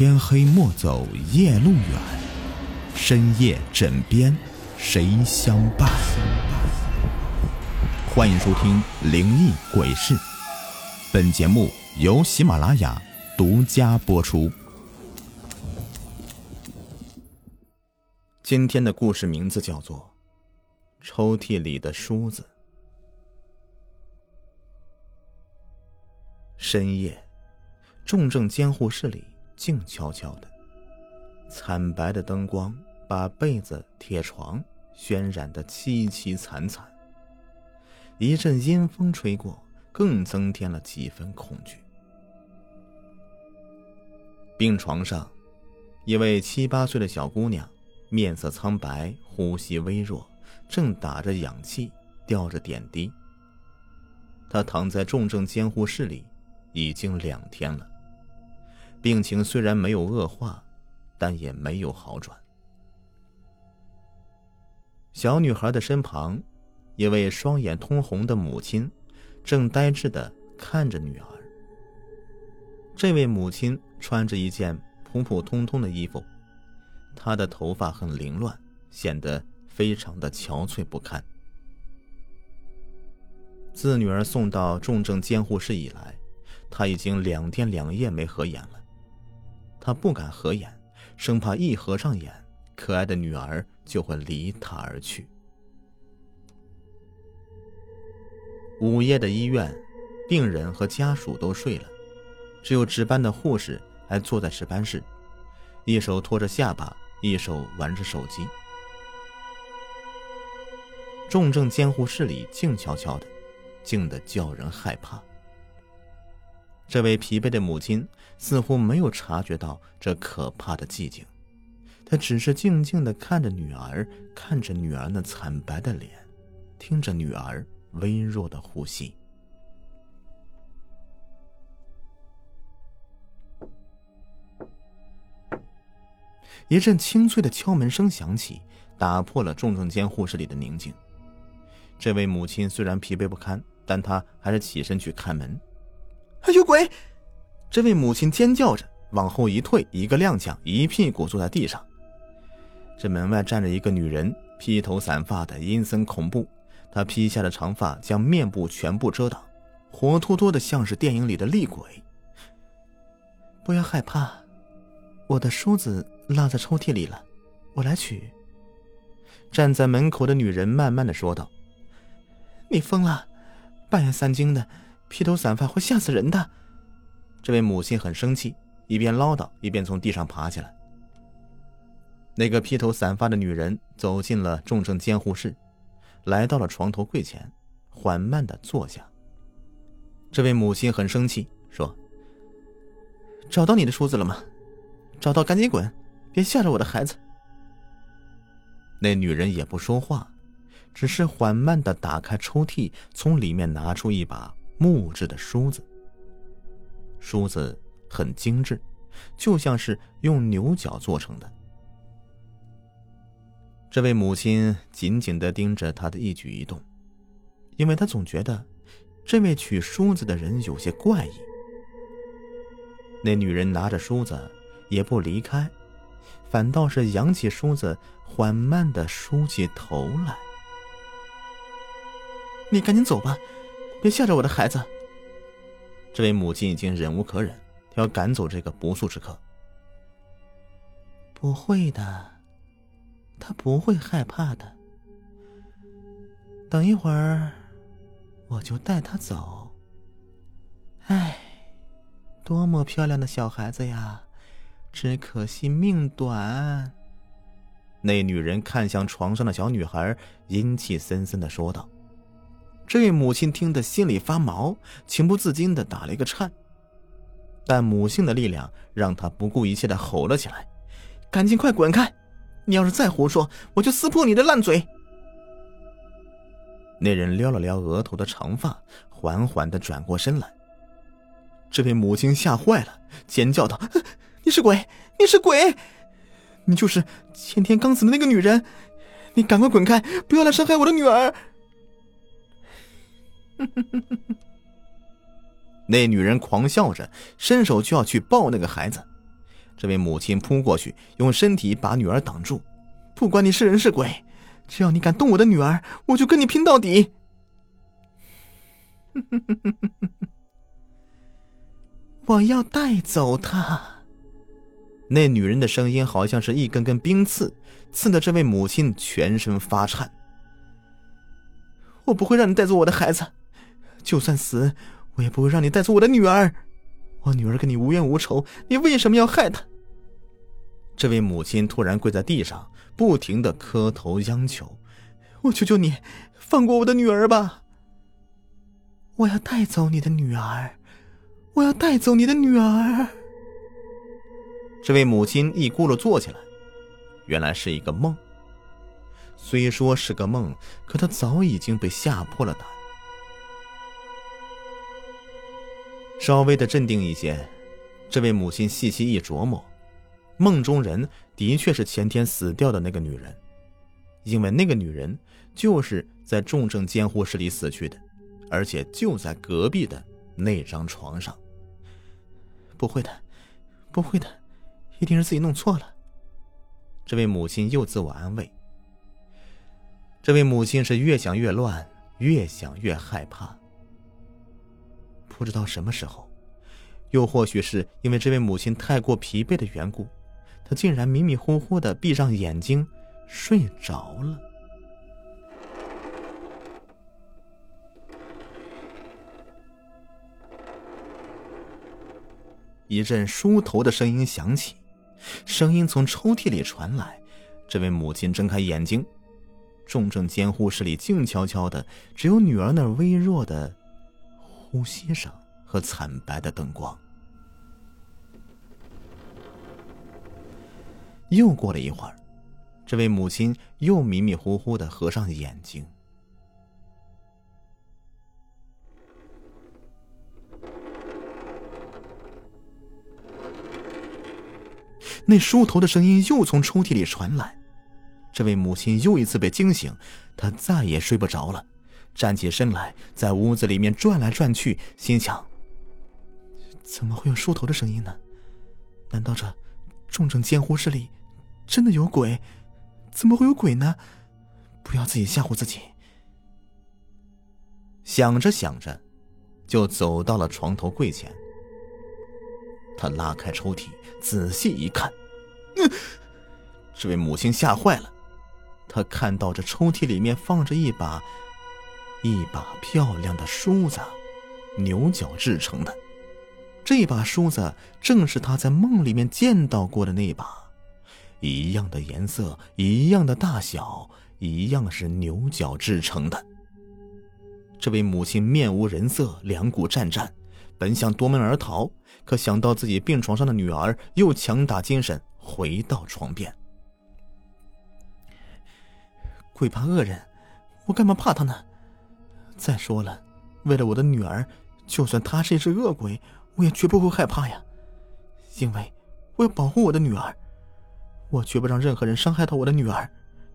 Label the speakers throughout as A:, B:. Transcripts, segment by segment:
A: 天黑莫走夜路远，深夜枕边谁相伴？欢迎收听《灵异鬼事》，本节目由喜马拉雅独家播出。今天的故事名字叫做《抽屉里的梳子》。深夜，重症监护室里静悄悄的，惨白的灯光把被子、铁床渲染的凄凄惨惨。一阵阴风吹过，更增添了几分恐惧。病床上，一位七八岁的小姑娘。面色苍白，呼吸微弱，正打着氧气，吊着点滴。他躺在重症监护室里，已经两天了。病情虽然没有恶化，但也没有好转。小女孩的身旁，一位双眼通红的母亲，正呆滞的看着女儿。这位母亲穿着一件普普通通的衣服。她的头发很凌乱，显得非常的憔悴不堪。自女儿送到重症监护室以来，她已经两天两夜没合眼了。他不敢合眼，生怕一合上眼，可爱的女儿就会离他而去。午夜的医院，病人和家属都睡了，只有值班的护士还坐在值班室。一手托着下巴，一手玩着手机。重症监护室里静悄悄的，静得叫人害怕。这位疲惫的母亲似乎没有察觉到这可怕的寂静，她只是静静的看着女儿，看着女儿那惨白的脸，听着女儿微弱的呼吸。一阵清脆的敲门声响起，打破了重症监护室里的宁静。这位母亲虽然疲惫不堪，但她还是起身去开门。哎有鬼！这位母亲尖叫着往后一退，一个踉跄，一屁股坐在地上。这门外站着一个女人，披头散发的，阴森恐怖。她披下的长发将面部全部遮挡，活脱脱的像是电影里的厉鬼。不要害怕，我的梳子。落在抽屉里了，我来取。站在门口的女人慢慢的说道：“你疯了，半夜三更的，披头散发会吓死人的。”这位母亲很生气，一边唠叨一边从地上爬起来。那个披头散发的女人走进了重症监护室，来到了床头柜前，缓慢的坐下。这位母亲很生气，说：“找到你的梳子了吗？找到赶紧滚！”别吓着我的孩子。那女人也不说话，只是缓慢的打开抽屉，从里面拿出一把木质的梳子。梳子很精致，就像是用牛角做成的。这位母亲紧紧的盯着他的一举一动，因为她总觉得这位取梳子的人有些怪异。那女人拿着梳子，也不离开。反倒是扬起梳子，缓慢的梳起头来。你赶紧走吧，别吓着我的孩子。这位母亲已经忍无可忍，要赶走这个不速之客。不会的，他不会害怕的。等一会儿，我就带他走。哎，多么漂亮的小孩子呀！只可惜命短。那女人看向床上的小女孩，阴气森森的说道：“这位母亲听得心里发毛，情不自禁的打了一个颤。但母性的力量让她不顾一切的吼了起来：‘赶紧快滚开！你要是再胡说，我就撕破你的烂嘴！’那人撩了撩额头的长发，缓缓的转过身来。这位母亲吓坏了，尖叫道。你是鬼！你是鬼！你就是前天刚死的那个女人！你赶快滚开，不要来伤害我的女儿！那女人狂笑着，伸手就要去抱那个孩子。这位母亲扑过去，用身体把女儿挡住。不管你是人是鬼，只要你敢动我的女儿，我就跟你拼到底！我要带走她。那女人的声音好像是一根根冰刺，刺得这位母亲全身发颤。我不会让你带走我的孩子，就算死，我也不会让你带走我的女儿。我女儿跟你无冤无仇，你为什么要害她？这位母亲突然跪在地上，不停的磕头央求：“我求求你，放过我的女儿吧！我要带走你的女儿，我要带走你的女儿。”这位母亲一咕噜坐起来，原来是一个梦。虽说是个梦，可她早已经被吓破了胆。稍微的镇定一些，这位母亲细细一琢磨。梦中人的确是前天死掉的那个女人，因为那个女人就是在重症监护室里死去的，而且就在隔壁的那张床上。不会的，不会的，一定是自己弄错了。这位母亲又自我安慰。这位母亲是越想越乱，越想越害怕。不知道什么时候，又或许是因为这位母亲太过疲惫的缘故。他竟然迷迷糊糊的闭上眼睛，睡着了。一阵梳头的声音响起，声音从抽屉里传来。这位母亲睁开眼睛，重症监护室里静悄悄的，只有女儿那微弱的呼吸声和惨白的灯光。又过了一会儿，这位母亲又迷迷糊糊的合上眼睛。那梳头的声音又从抽屉里传来，这位母亲又一次被惊醒，她再也睡不着了，站起身来，在屋子里面转来转去，心想：怎么会有梳头的声音呢？难道这重症监护室里？真的有鬼？怎么会有鬼呢？不要自己吓唬自己。想着想着，就走到了床头柜前。他拉开抽屉，仔细一看，这位母亲吓坏了。他看到这抽屉里面放着一把一把漂亮的梳子，牛角制成的。这把梳子正是他在梦里面见到过的那把。一样的颜色，一样的大小，一样是牛角制成的。这位母亲面无人色，两股战战，本想夺门而逃，可想到自己病床上的女儿，又强打精神回到床边。鬼怕恶人，我干嘛怕他呢？再说了，为了我的女儿，就算他是一只恶鬼，我也绝不会害怕呀，因为我要保护我的女儿。我绝不让任何人伤害到我的女儿，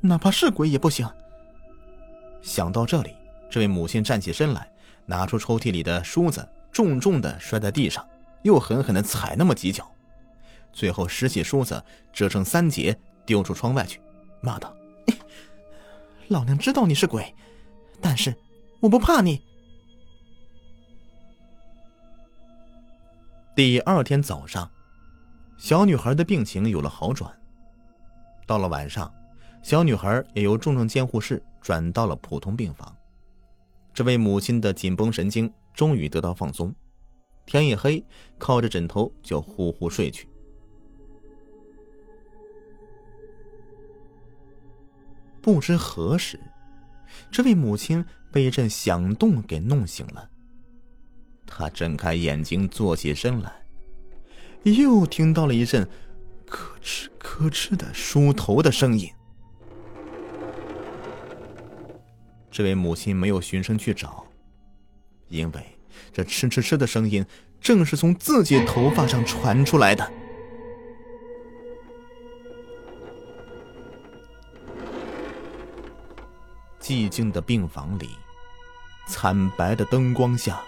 A: 哪怕是鬼也不行。想到这里，这位母亲站起身来，拿出抽屉里的梳子，重重的摔在地上，又狠狠的踩那么几脚，最后拾起梳子，折成三截，丢出窗外去，骂道：“老娘知道你是鬼，但是我不怕你。”第二天早上，小女孩的病情有了好转。到了晚上，小女孩也由重症监护室转到了普通病房。这位母亲的紧绷神经终于得到放松，天一黑，靠着枕头就呼呼睡去。不知何时，这位母亲被一阵响动给弄醒了。她睁开眼睛，坐起身来，又听到了一阵。咯吱咯吱的梳头的声音。这位母亲没有循声去找，因为这哧哧哧的声音正是从自己头发上传出来的。寂静的病房里，惨白的灯光下，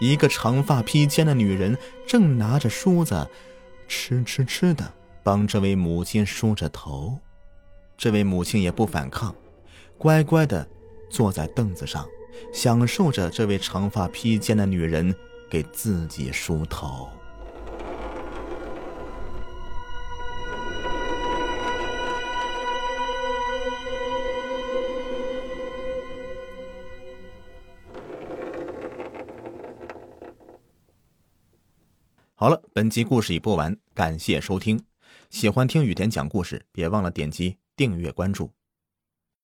A: 一个长发披肩的女人正拿着梳子。吃吃吃的帮这位母亲梳着头。这位母亲也不反抗，乖乖的坐在凳子上，享受着这位长发披肩的女人给自己梳头。好了，本集故事已播完，感谢收听。喜欢听雨田讲故事，别忘了点击订阅关注。